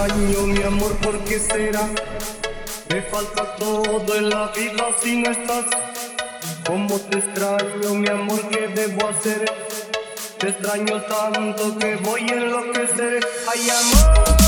extraño, mi amor, ¿por qué será? Me falta todo en la vida si no estás. Como te extraño, mi amor, ¿qué debo hacer? Te extraño tanto que voy a enloquecer. Ay, amor.